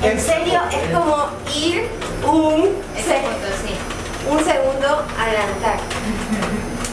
En serio, es como ir un, un segundo adelantar.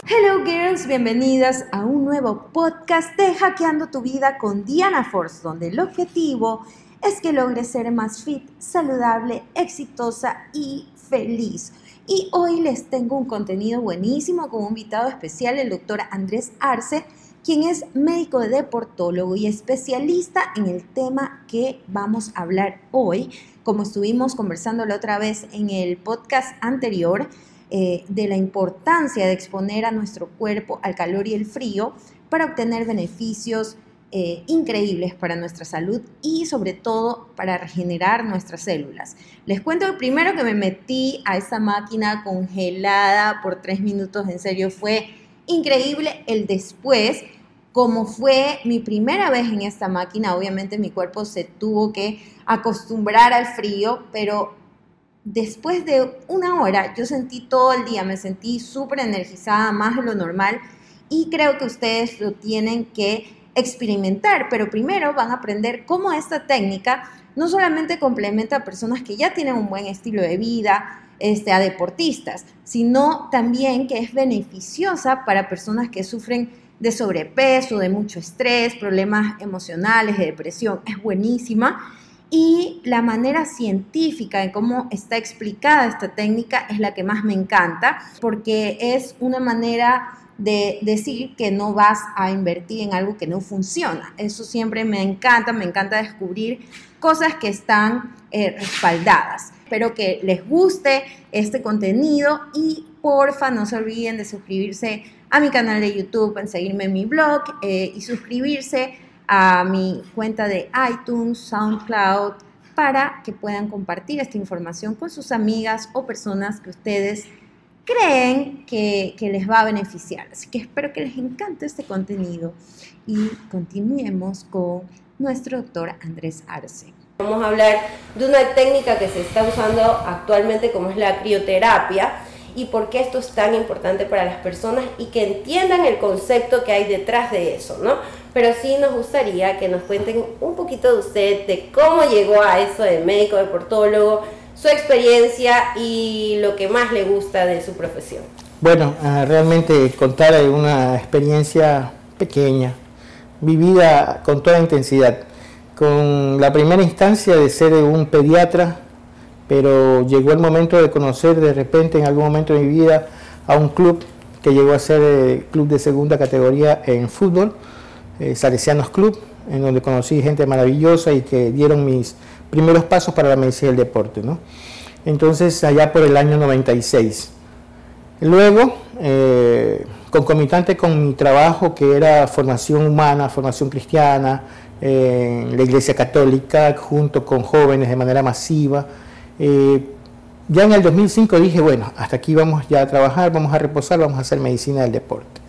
Hello girls, bienvenidas a un nuevo podcast de Hackeando tu vida con Diana Force, donde el objetivo es que logres ser más fit, saludable, exitosa y feliz. Y hoy les tengo un contenido buenísimo con un invitado especial, el doctor Andrés Arce, quien es médico de deportólogo y especialista en el tema que vamos a hablar hoy, como estuvimos conversando la otra vez en el podcast anterior, eh, de la importancia de exponer a nuestro cuerpo al calor y el frío para obtener beneficios eh, increíbles para nuestra salud y sobre todo para regenerar nuestras células. Les cuento primero que me metí a esa máquina congelada por tres minutos, en serio fue increíble el después. Como fue mi primera vez en esta máquina, obviamente mi cuerpo se tuvo que acostumbrar al frío, pero después de una hora yo sentí todo el día, me sentí súper energizada, más de lo normal, y creo que ustedes lo tienen que experimentar, pero primero van a aprender cómo esta técnica no solamente complementa a personas que ya tienen un buen estilo de vida, este, a deportistas, sino también que es beneficiosa para personas que sufren de sobrepeso, de mucho estrés, problemas emocionales, de depresión. Es buenísima. Y la manera científica en cómo está explicada esta técnica es la que más me encanta, porque es una manera de decir que no vas a invertir en algo que no funciona. Eso siempre me encanta, me encanta descubrir cosas que están eh, respaldadas. Espero que les guste este contenido y porfa no se olviden de suscribirse a mi canal de YouTube, en seguirme en mi blog eh, y suscribirse a mi cuenta de iTunes, SoundCloud, para que puedan compartir esta información con sus amigas o personas que ustedes creen que, les va a beneficiar. Así que espero que les encante este contenido y continuemos con nuestro doctor Andrés Arce. Vamos a hablar de una técnica que se está usando actualmente como es la crioterapia y por qué esto es tan importante para las personas y que entiendan el concepto que hay detrás de eso, ¿no? Pero sí nos gustaría que nos cuenten un poquito de usted, de cómo llegó a eso de médico, deportólogo, su experiencia y lo que más le gusta de su profesión. Bueno, ah, realmente contar una experiencia pequeña, vivida con toda intensidad, con la primera instancia de ser un pediatra, pero llegó el momento de conocer de repente en algún momento de mi vida a un club que llegó a ser el club de segunda categoría en fútbol, eh, Salesianos Club, en donde conocí gente maravillosa y que dieron mis primeros pasos para la medicina del deporte. ¿no? Entonces, allá por el año 96. Luego, eh, concomitante con mi trabajo que era formación humana, formación cristiana, en la Iglesia Católica, junto con jóvenes de manera masiva, eh, ya en el 2005 dije, bueno, hasta aquí vamos ya a trabajar, vamos a reposar, vamos a hacer medicina del deporte.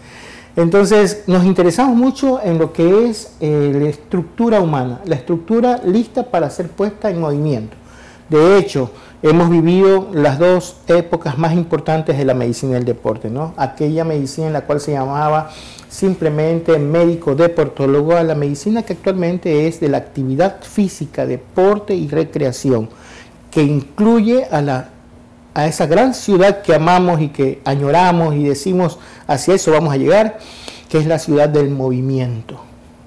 Entonces nos interesamos mucho en lo que es eh, la estructura humana, la estructura lista para ser puesta en movimiento. De hecho, hemos vivido las dos épocas más importantes de la medicina del deporte, ¿no? Aquella medicina en la cual se llamaba simplemente médico deportólogo a la medicina que actualmente es de la actividad física, deporte y recreación, que incluye a la a esa gran ciudad que amamos y que añoramos y decimos hacia eso vamos a llegar, que es la ciudad del movimiento,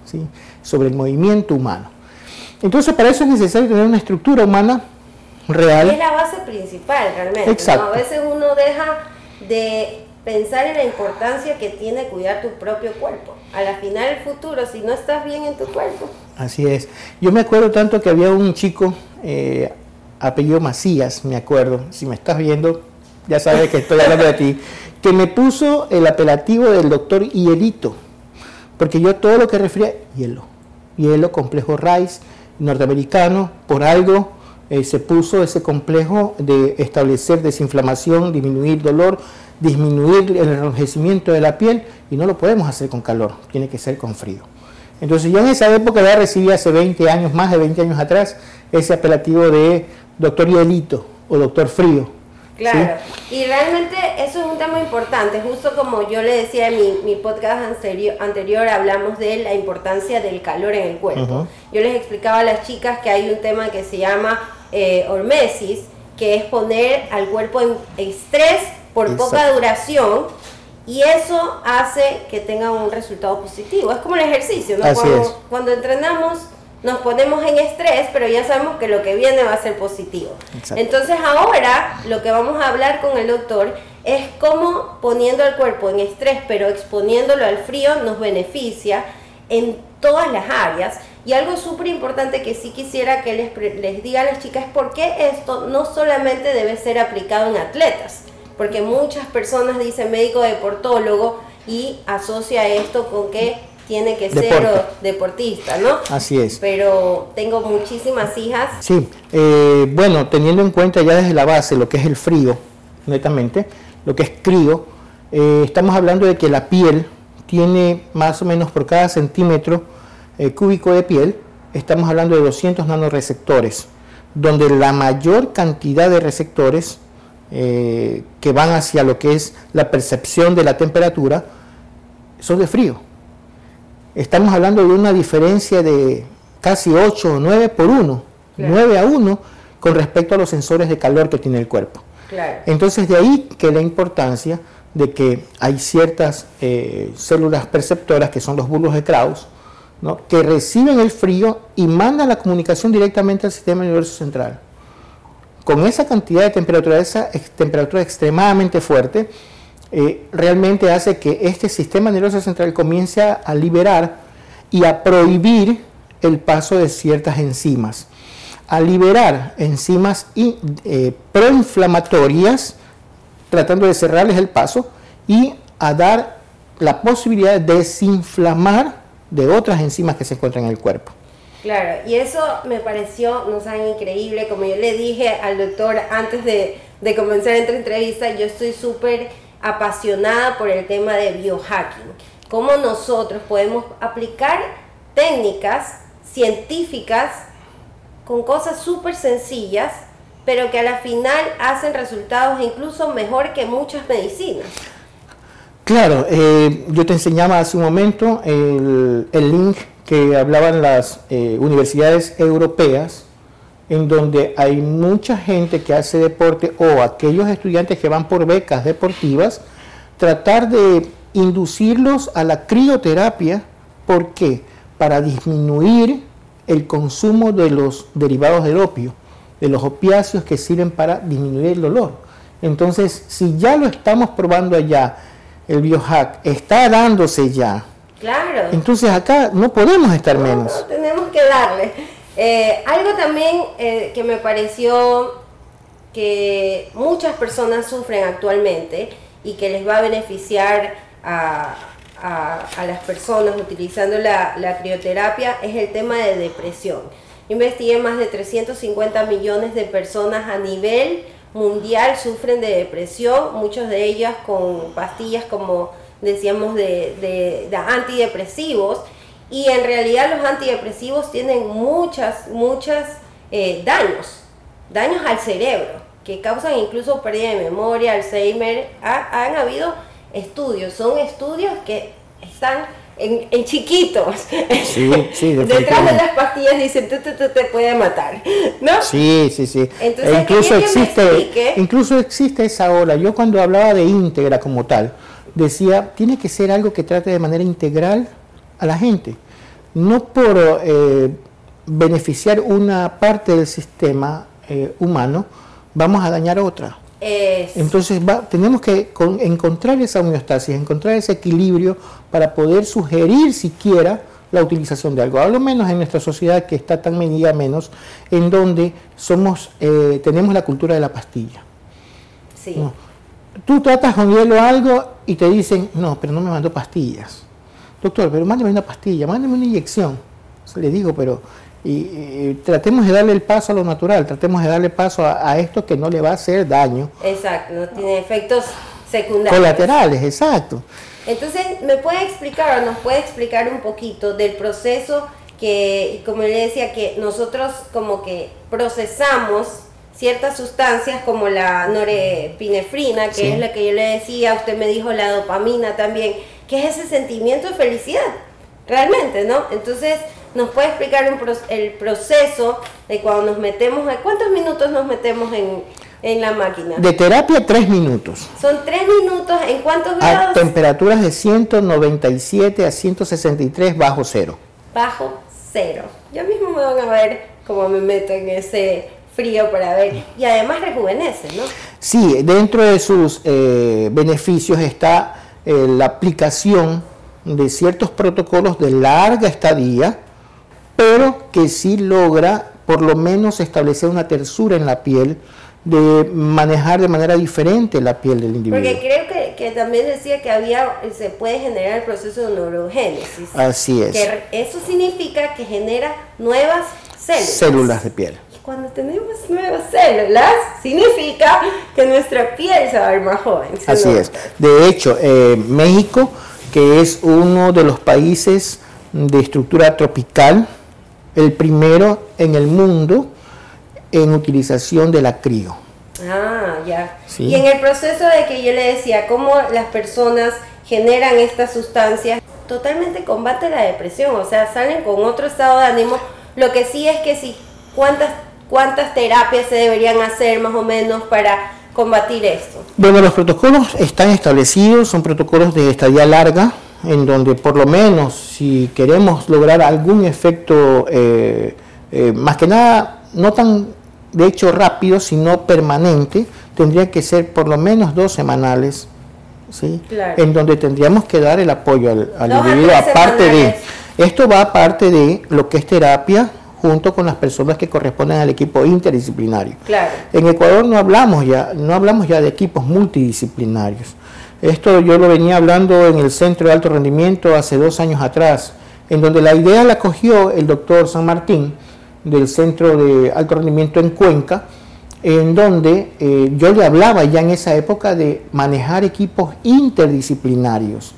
¿sí? sobre el movimiento humano. Entonces para eso es necesario tener una estructura humana real. Es la base principal realmente. Exacto. A veces uno deja de pensar en la importancia que tiene cuidar tu propio cuerpo. A la final del futuro, si no estás bien en tu cuerpo. Así es. Yo me acuerdo tanto que había un chico eh, apellido Macías, me acuerdo, si me estás viendo, ya sabes que estoy hablando de ti, que me puso el apelativo del doctor Hielito, porque yo todo lo que refería, hielo, hielo, complejo Rice, norteamericano, por algo eh, se puso ese complejo de establecer desinflamación, disminuir dolor, disminuir el enrojecimiento de la piel, y no lo podemos hacer con calor, tiene que ser con frío. Entonces yo en esa época ya recibí hace 20 años, más de 20 años atrás, ese apelativo de doctor Hielito o doctor Frío. Claro, y realmente eso es un tema importante, justo como yo le decía en mi, mi podcast anterior, anterior, hablamos de la importancia del calor en el cuerpo. Yo les explicaba a las chicas que hay un tema que se llama eh, hormesis, que es poner al cuerpo en estrés por poca duración y eso hace que tenga un resultado positivo. Es como el ejercicio, ¿no? Cuando, cuando, entrenamos nos ponemos en estrés, pero ya sabemos que lo que viene va a ser positivo. Entonces ahora lo que vamos a hablar con el doctor es cómo poniendo al cuerpo en estrés, pero exponiéndolo al frío, nos beneficia en todas las áreas. Y algo súper importante que sí quisiera que les, les diga a las chicas es por qué esto no solamente debe ser aplicado en atletas, porque muchas personas dicen médico deportólogo y asocia esto con que tiene que ser deportista, ¿no? Así es. Pero tengo muchísimas hijas. Sí, eh, bueno, teniendo en cuenta ya desde la base lo que es el frío, netamente, lo que es crío, eh, estamos hablando de que la piel tiene más o menos por cada centímetro eh, cúbico de piel, estamos hablando de 200 nanoreceptores, donde la mayor cantidad de receptores que van hacia lo que es la percepción de la temperatura son de frío estamos hablando de una diferencia de casi 8 o 9 por 1, 9 a 1 con respecto a los sensores de calor que tiene el cuerpo. Entonces de ahí que la importancia de que hay ciertas eh, células perceptoras que son los bulbos de Krauss, que reciben el frío y mandan la comunicación directamente al sistema nervioso central. Con esa cantidad de temperatura, esa temperatura extremadamente fuerte, eh, realmente hace que este sistema nervioso central comience a liberar y a prohibir el paso de ciertas enzimas, a liberar enzimas eh, proinflamatorias, tratando de cerrarles el paso, y a dar la posibilidad de desinflamar de otras enzimas que se encuentran en el cuerpo. Claro, y eso me pareció, no saben, increíble. Como yo le dije al doctor antes de, de comenzar esta entrevista, yo estoy súper apasionada por el tema de biohacking. Cómo nosotros podemos aplicar técnicas científicas con cosas súper sencillas, pero que a la final hacen resultados incluso mejor que muchas medicinas. Claro, eh, yo te enseñaba hace un momento el, link que hablaban las eh, universidades europeas en donde hay mucha gente que hace deporte o aquellos estudiantes que van por becas deportivas, tratar de inducirlos a la crioterapia. ¿Por qué? Para disminuir el consumo de los derivados del opio, de los opiáceos que sirven para disminuir el dolor. Entonces, si ya lo estamos probando allá, el biohack está dándose ya. Claro. Entonces acá no podemos estar menos. tenemos que darle. Eh, algo también eh, que me pareció que muchas personas sufren actualmente y que les va a beneficiar a, las personas utilizando la, crioterapia es el tema de depresión. Investigué más de 350 millones de personas a nivel mundial sufren de depresión, muchas de ellas con pastillas como decíamos de, de antidepresivos y en realidad los antidepresivos tienen muchas, muchas eh, daños, daños al cerebro, que causan incluso pérdida de memoria, Alzheimer. han habido estudios, son estudios que están en, chiquitos. Sí, sí, Detrás de las pastillas dicen, tú, te puede matar, ¿no? Sí, sí, sí. Entonces, e incluso, existe, incluso existe esa ola. Yo cuando hablaba de íntegra como tal, decía, tiene que ser algo que trate de manera integral a la gente, no por eh, beneficiar una parte del sistema eh, humano, vamos a dañar otra. Entonces tenemos que encontrar esa homeostasis, encontrar ese equilibrio para poder sugerir siquiera la utilización de algo, a lo menos en nuestra sociedad que está tan medida menos, en donde somos, eh, tenemos la cultura de la pastilla. Sí. Tú tratas con hielo algo y te dicen, no, pero no me mandó pastillas doctor, pero mándeme una pastilla, mándeme una inyección. Le digo, pero y, tratemos de darle el paso a lo natural, tratemos de darle paso a, esto que no le va a hacer daño. Exacto, no tiene efectos secundarios. Colaterales, exacto. Entonces, ¿me puede explicar o nos puede explicar un poquito del proceso que, como le decía, que nosotros como que procesamos ciertas sustancias como la norepinefrina, que es la que yo le decía, usted me dijo la dopamina también, que es ese sentimiento de felicidad, realmente, ¿no? Entonces, nos puede explicar el proceso de cuando nos metemos, ¿cuántos minutos nos metemos en, en la máquina? De terapia, tres minutos. Son tres minutos, ¿en cuántos grados? A temperaturas de 197 a 163 bajo cero. Bajo cero. Ya mismo me van a ver cómo me meto en ese frío para ver. Y además rejuvenece, ¿no? Sí, dentro de sus eh, beneficios está eh, la aplicación de ciertos protocolos de larga estadía, pero que sí logra por lo menos establecer una tersura en la piel, de manejar de manera diferente la piel del individuo. Porque creo que, que, también decía que había, se puede generar el proceso de neurogénesis. Así es. Que eso significa que genera nuevas células. Células de piel cuando tenemos nuevas células, significa que nuestra piel se va a ver más joven. Así es. De hecho, eh, México, que es uno de los países de estructura tropical, el primero en el mundo en utilización del acrío. Ah, ya. Y en el proceso de que yo le decía, cómo las personas generan estas sustancias, totalmente combate la depresión, o sea, salen con otro estado de ánimo. Lo que sí es que si cuántas ¿Cuántas terapias se deberían hacer más o menos para combatir esto? Bueno, los protocolos están establecidos, son protocolos de estadía larga, en donde por lo menos si queremos lograr algún efecto, eh, eh, más que nada, no tan de hecho rápido, sino permanente, tendría que ser por lo menos dos semanales, ¿sí? en donde tendríamos que dar el apoyo al, al individuo, aparte de, esto va aparte de lo que es terapia, junto con las personas que corresponden al equipo interdisciplinario. Claro. En Ecuador no hablamos ya, no hablamos ya de equipos multidisciplinarios. Esto yo lo venía hablando en el Centro de Alto Rendimiento hace dos años atrás, en donde la idea la cogió el doctor San Martín del Centro de Alto Rendimiento en Cuenca, en donde eh, yo le hablaba ya en esa época de manejar equipos interdisciplinarios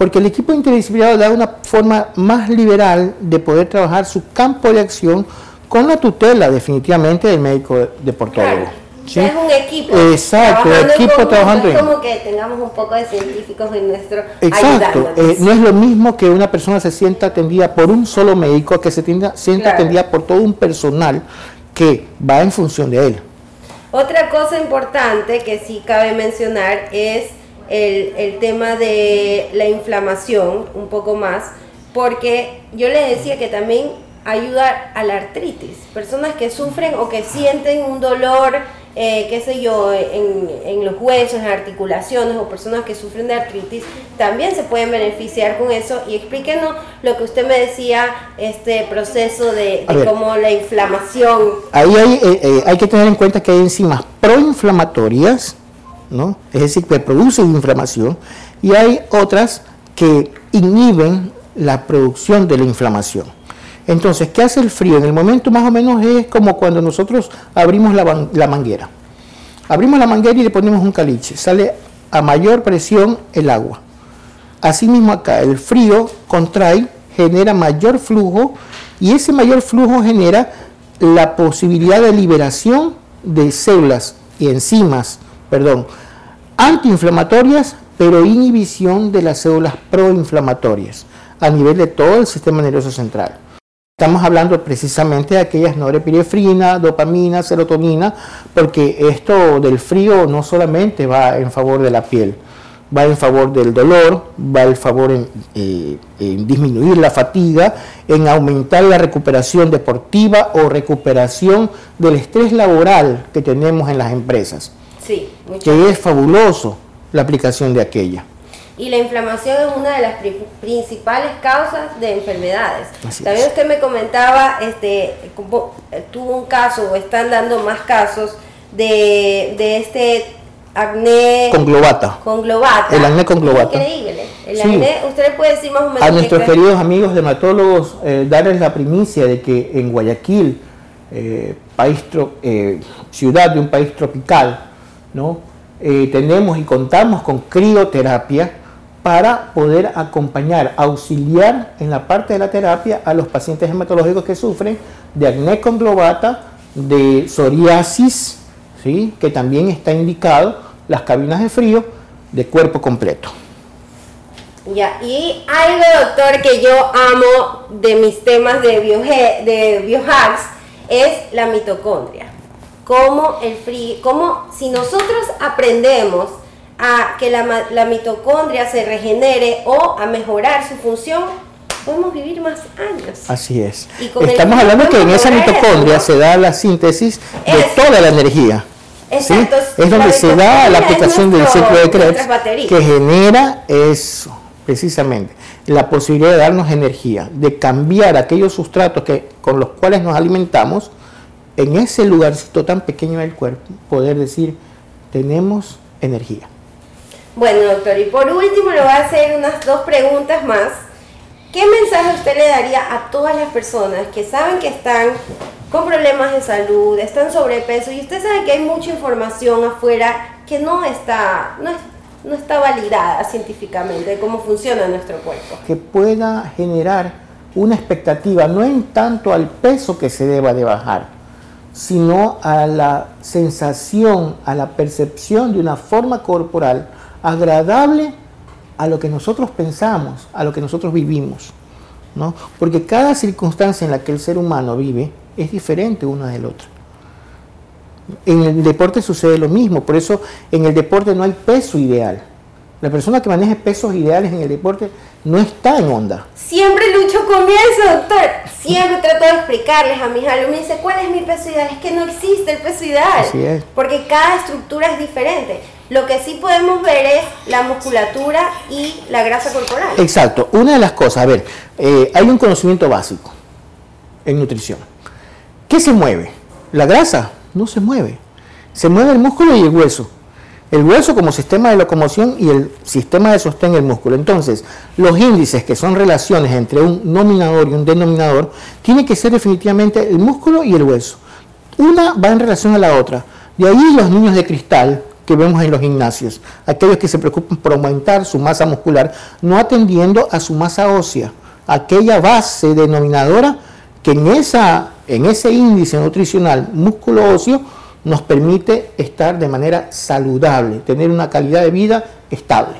porque el equipo interdisciplinario da una forma más liberal de poder trabajar su campo de acción con la tutela definitivamente del médico deportólogo. ¿sí? Es un equipo. Exacto, el equipo trabajando en... como que tengamos un poco de científicos en nuestro Exacto, eh, no es lo mismo que una persona se sienta atendida por un solo médico que se sienta atendida por todo un personal que va en función de él. Otra cosa importante que sí cabe mencionar es el, el tema de la inflamación un poco más, porque yo le decía que también ayuda a la artritis. Personas que sufren o que sienten un dolor, eh, qué sé yo, en, en, los huesos, en articulaciones, o personas que sufren de artritis, también se pueden beneficiar con eso. Y explíquenos lo que usted me decía, este proceso de, cómo la inflamación. Ahí hay, eh, eh, hay que tener en cuenta que hay enzimas proinflamatorias es decir, que producen inflamación, y hay otras que inhiben la producción de la inflamación. Entonces, ¿qué hace el frío? En el momento más o menos es como cuando nosotros abrimos la, la manguera. Abrimos la manguera y le ponemos un caliche. Sale a mayor presión el agua. Asimismo acá, el frío contrae, genera mayor flujo y ese mayor flujo genera la posibilidad de liberación de células y enzimas perdón, antiinflamatorias, pero inhibición de las células proinflamatorias a nivel de todo el sistema nervioso central. Estamos hablando precisamente de aquellas norepinefrina, dopamina, serotonina, porque esto del frío no solamente va en favor de la piel, va en favor del dolor, va en favor en, eh, en, disminuir la fatiga, en aumentar la recuperación deportiva o recuperación del estrés laboral que tenemos en las empresas. Sí, que es fabuloso la aplicación de aquella. Y la inflamación es una de las principales causas de enfermedades. También usted me comentaba, este, tuvo un caso o están dando más casos de, de este acné conglobata. conglobata. El acné conglobata. Increíble. El acné, usted le puede decir más o menos. A nuestros queridos amigos dermatólogos, eh, darles la primicia de que en Guayaquil, eh, país eh, ciudad de un país tropical, Eh, tenemos y contamos con crioterapia para poder acompañar, auxiliar en la parte de la terapia a los pacientes hematológicos que sufren de acné conglobata de psoriasis, ¿sí? que también está indicado las cabinas de frío de cuerpo completo. Y algo, doctor, que yo amo de mis temas de, de biohacks es la mitocondria. Cómo el frío, cómo si nosotros aprendemos a que la, la mitocondria se regenere o a mejorar su función, podemos vivir más años. Así es. Estamos hablando que en esa mitocondria se da la síntesis de toda la energía. Exacto. Es donde se da la aplicación del ciclo de Krebs que genera eso, precisamente, la posibilidad de darnos energía, de cambiar aquellos sustratos que, con los cuales nos alimentamos en ese lugarcito tan pequeño del cuerpo, poder decir, tenemos energía. Bueno, doctor, y por último le voy a hacer unas dos preguntas más. ¿Qué mensaje usted le daría a todas las personas que saben que están con problemas de salud, están sobrepeso y usted sabe que hay mucha información afuera que no está, no, está validada científicamente de cómo funciona nuestro cuerpo? Que pueda generar una expectativa, no en tanto al peso que se deba de bajar, sino a la sensación, a la percepción de una forma corporal agradable a lo que nosotros pensamos, a lo que nosotros vivimos. ¿no? Porque cada circunstancia en la que el ser humano vive es diferente una del otro. En el deporte sucede lo mismo, por eso en el deporte no hay peso ideal. La persona que maneja pesos ideales en el deporte no está en onda. Siempre lucho con eso, doctor. Siempre trato de explicarles a mis alumnos. Me dice, ¿cuál es mi peso ideal? Es que no existe el peso ideal. Así es. Porque cada estructura es diferente. Lo que sí podemos ver es la musculatura y la grasa corporal. Exacto. Una de las cosas, a ver, eh, hay un conocimiento básico en nutrición. ¿Qué se mueve? La grasa no se mueve. Se mueve el músculo y el hueso. El hueso como sistema de locomoción y el sistema de sostén el músculo. Entonces, los índices, que son relaciones entre un nominador y un denominador, tiene que ser definitivamente el músculo y el hueso. Una va en relación a la otra. De ahí los niños de cristal, que vemos en los gimnasios, aquellos que se preocupan por aumentar su masa muscular, no atendiendo a su masa ósea, aquella base denominadora que en, esa, en ese índice nutricional músculo óseo nos permite estar de manera saludable, tener una calidad de vida estable.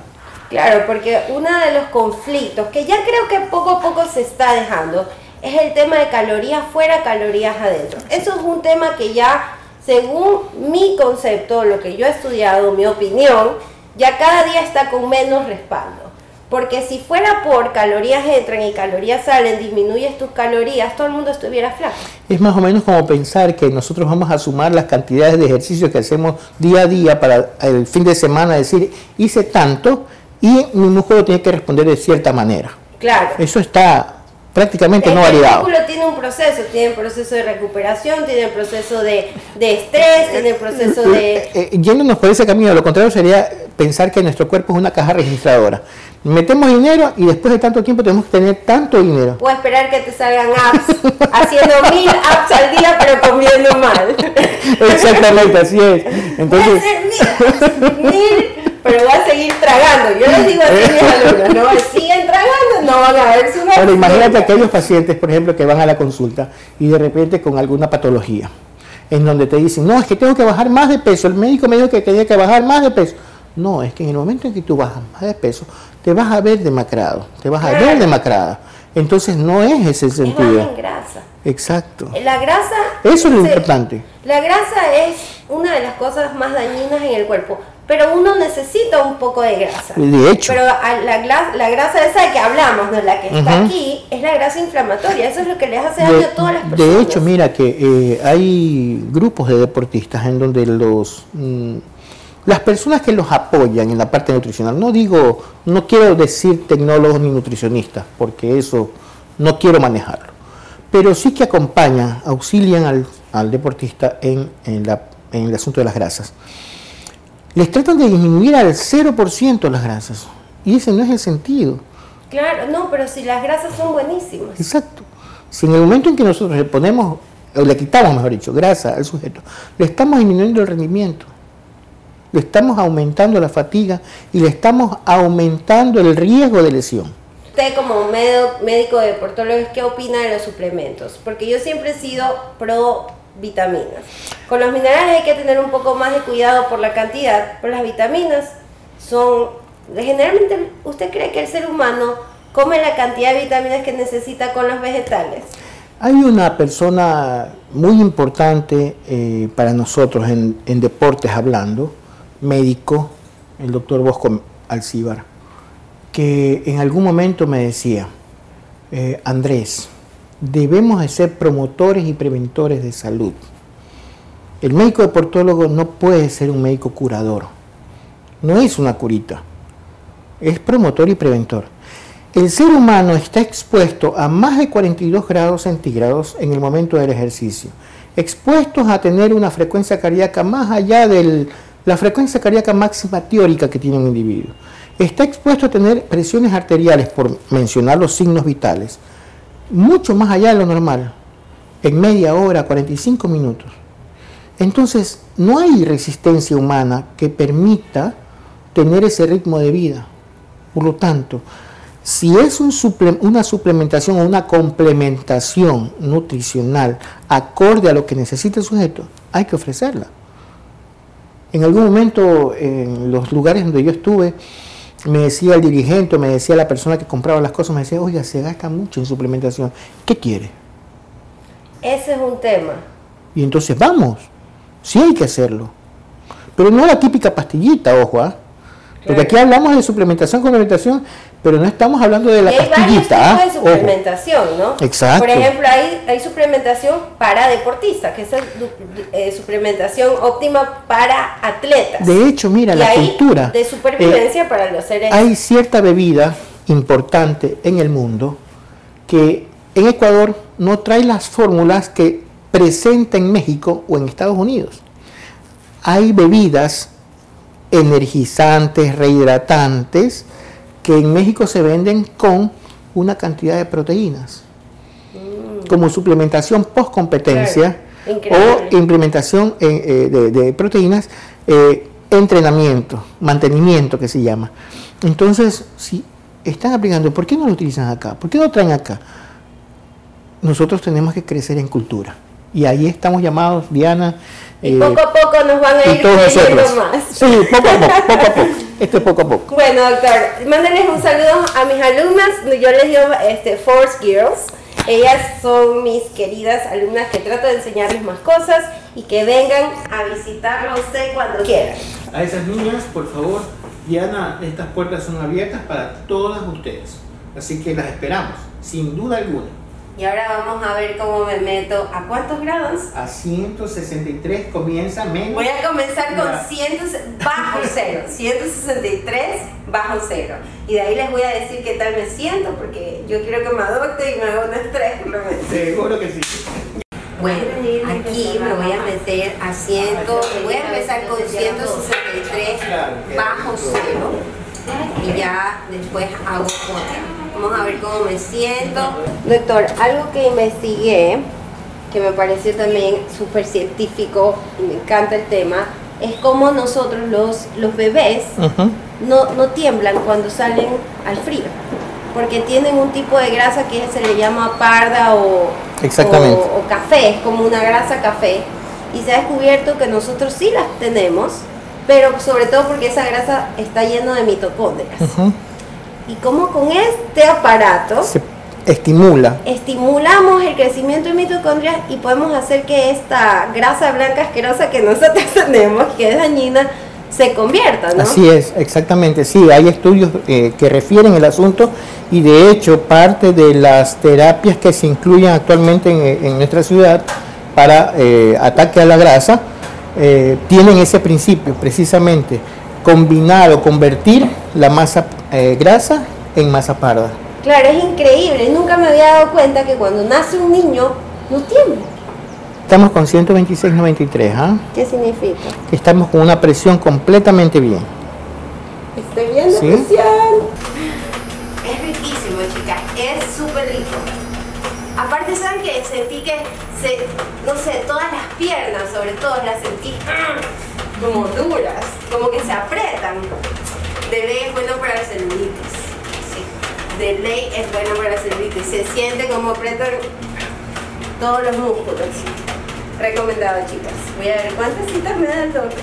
Claro, porque uno de los conflictos que ya creo que poco a poco se está dejando es el tema de calorías fuera, calorías adentro. Eso es un tema que ya según mi concepto, lo que yo he estudiado, mi opinión, ya cada día está con menos respaldo. Porque si fuera por calorías entran y calorías salen, disminuyes tus calorías, todo el mundo estuviera flaco. Es más o menos como pensar que nosotros vamos a sumar las cantidades de ejercicios que hacemos día a día para el fin de semana, decir, hice tanto y mi músculo tiene que responder de cierta manera. Claro. Eso está prácticamente no validado. El tiene un proceso, tiene un proceso de recuperación, tiene un proceso de, estrés, tiene un proceso de... Eh, eh, yéndonos por ese camino, lo contrario sería pensar que nuestro cuerpo es una caja registradora. Metemos dinero y después de tanto tiempo tenemos que tener tanto dinero. O esperar que te salgan apps, haciendo mil apps al día pero comiendo mal. Exactamente, así es. Entonces... mil pero va a seguir tragando. Yo les digo así a mis alumnos, no, siguen tragando, no van a ver su Bueno, imagínate aquellos pacientes, por ejemplo, que van a la consulta y de repente con alguna patología, en donde te dicen, no, es que tengo que bajar más de peso, el médico me dijo que tenía que bajar más de peso. No, es que en el momento en que tú bajas más de peso, te vas a ver demacrado, te vas a ver demacrada. Entonces no es ese el sentido. Es grasa. Exacto. La grasa. Eso es lo importante. La grasa es una de las cosas más dañinas en el cuerpo pero uno necesita un poco de grasa. De hecho. Pero la, la grasa esa de que hablamos, ¿no? la que está aquí, es la grasa inflamatoria. Eso es lo que les hace daño a todas las personas. De hecho, mira que eh, hay grupos de deportistas en donde los... Mm, las personas que los apoyan en la parte nutricional, no digo, no quiero decir tecnólogos ni nutricionistas, porque eso no quiero manejarlo, pero sí que acompañan, auxilian al, al deportista en, en, la, en el asunto de las grasas les tratan de disminuir al 0% las grasas. Y ese no es el sentido. Claro, no, pero si las grasas son buenísimas. Exacto. Si en el momento en que nosotros le ponemos, o le quitamos, mejor dicho, grasa al sujeto, le estamos disminuyendo el rendimiento, le estamos aumentando la fatiga y le estamos aumentando el riesgo de lesión. Usted como médico deportólogo, ¿qué opina de los suplementos? Porque yo siempre he sido pro vitaminas. Con los minerales hay que tener un poco más de cuidado por la cantidad, pero las vitaminas son, generalmente usted cree que el ser humano come la cantidad de vitaminas que necesita con los vegetales. Hay una persona muy importante eh, para nosotros en, deportes hablando, médico, el doctor Bosco Alcíbar, que en algún momento me decía, eh, Andrés, debemos de ser promotores y preventores de salud. El médico deportólogo no puede ser un médico curador, no es una curita, es promotor y preventor. El ser humano está expuesto a más de 42 grados centígrados en el momento del ejercicio, expuestos a tener una frecuencia cardíaca más allá de la frecuencia cardíaca máxima teórica que tiene un individuo. Está expuesto a tener presiones arteriales, por mencionar los signos vitales, mucho más allá de lo normal, en media hora, 45 minutos. Entonces, no hay resistencia humana que permita tener ese ritmo de vida. Por lo tanto, si es una suplementación o una complementación nutricional acorde a lo que necesita el sujeto, hay que ofrecerla. En algún momento, en los lugares donde yo estuve, me decía el dirigente, me decía la persona que compraba las cosas, me decía, oiga, se gasta mucho en suplementación. ¿Qué quiere? Ese es un tema. Y entonces vamos, sí hay que hacerlo. Pero no la típica pastillita, ojo, ¿ah? Porque aquí hablamos de suplementación, complementación, pero no estamos hablando de la y hay pastillita. Varios ¿ah? tipos de suplementación, ¿no? Exacto. Por ejemplo, hay, hay suplementación para deportistas, que es eh, suplementación óptima para atletas. De hecho, mira, y la hay cultura. De supervivencia para los seres. Hay cierta bebida importante en el mundo que en Ecuador no trae las fórmulas que presenta en México o en Estados Unidos. Hay bebidas energizantes, rehidratantes, que en México se venden con una cantidad de proteínas, como suplementación post competencia o implementación eh, de, de, proteínas, eh, entrenamiento, mantenimiento que se llama. Entonces, si están aplicando, ¿por qué no lo utilizan acá? ¿Por qué no lo traen acá? Nosotros tenemos que crecer en cultura. Y ahí estamos llamados, Diana, y poco a poco nos van a ir creyendo más. Sí, poco a poco, poco a poco. Esto es poco a poco. Bueno, doctor, mándenles un saludo a mis alumnas. Yo les digo este, Force Girls. Ellas son mis queridas alumnas que trato de enseñarles más cosas y que vengan a visitarlo a usted cuando quieran. A esas niñas, por favor, Diana, estas puertas son abiertas para todas ustedes. Así que las esperamos, sin duda alguna. Y ahora vamos a ver cómo me meto. ¿A cuántos grados? A 163 comienza menos. Voy a comenzar con 100, bajo cero. 163 bajo cero. Y de ahí les voy a decir qué tal me siento, porque yo quiero que me adopte y me haga un estrés por lo menos. Seguro que sí. Bueno, aquí me voy a meter a 100, voy a empezar con 163 bajo cero y ya después hago otra. Vamos a ver cómo me siento. Doctor, algo que investigué, que me pareció también súper científico y me encanta el tema, es cómo nosotros los, los bebés no, no tiemblan cuando salen al frío. Porque tienen un tipo de grasa que se le llama parda o, Exactamente. o, café, es como una grasa café. Y se ha descubierto que nosotros sí las tenemos, pero sobre todo porque esa grasa está llena de mitocondrias y cómo con este aparato se estimula. Estimulamos el crecimiento de mitocondrias y podemos hacer que esta grasa blanca asquerosa que nosotros tenemos, que es dañina, se convierta, ¿no? Así es, exactamente. Sí, hay estudios eh, que refieren el asunto y de hecho parte de las terapias que se incluyen actualmente en, nuestra ciudad para eh, ataque a la grasa eh, tienen ese principio precisamente combinar o convertir la masa eh, grasa en masa parda. Claro, es increíble. Nunca me había dado cuenta que cuando nace un niño no tiembla. Estamos con 126.93, ¿ah? ¿Qué significa? Que estamos con una presión completamente bien. Estoy bien ¿Sí? presión. Es riquísimo, chicas. Es súper rico. Aparte, ¿saben que Sentí que, se, no sé, todas las piernas, sobre todo, las sentí como duras, como que se apretan. De ley es bueno para la celulitis. Ley es bueno para la celulitis. Se siente como apretan todos los músculos. Recomendado, chicas. Voy a ver cuántas citas me da el doctor.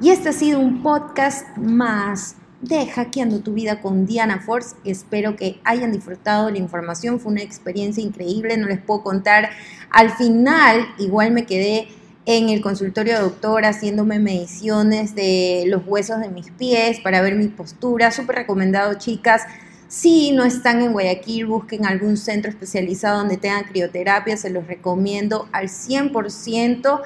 Y este ha sido un podcast más de Hackeando tu vida con Diana Force. Espero que hayan disfrutado la información. Fue una experiencia increíble. No les puedo contar. Al final, igual me quedé en el consultorio de doctor haciéndome mediciones de los huesos de mis pies para ver mi postura. Súper recomendado, chicas. Si no están en Guayaquil, busquen algún centro especializado donde tengan crioterapia. Se los recomiendo al 100%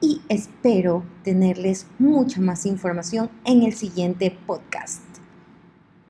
y espero tenerles mucha más información en el siguiente podcast.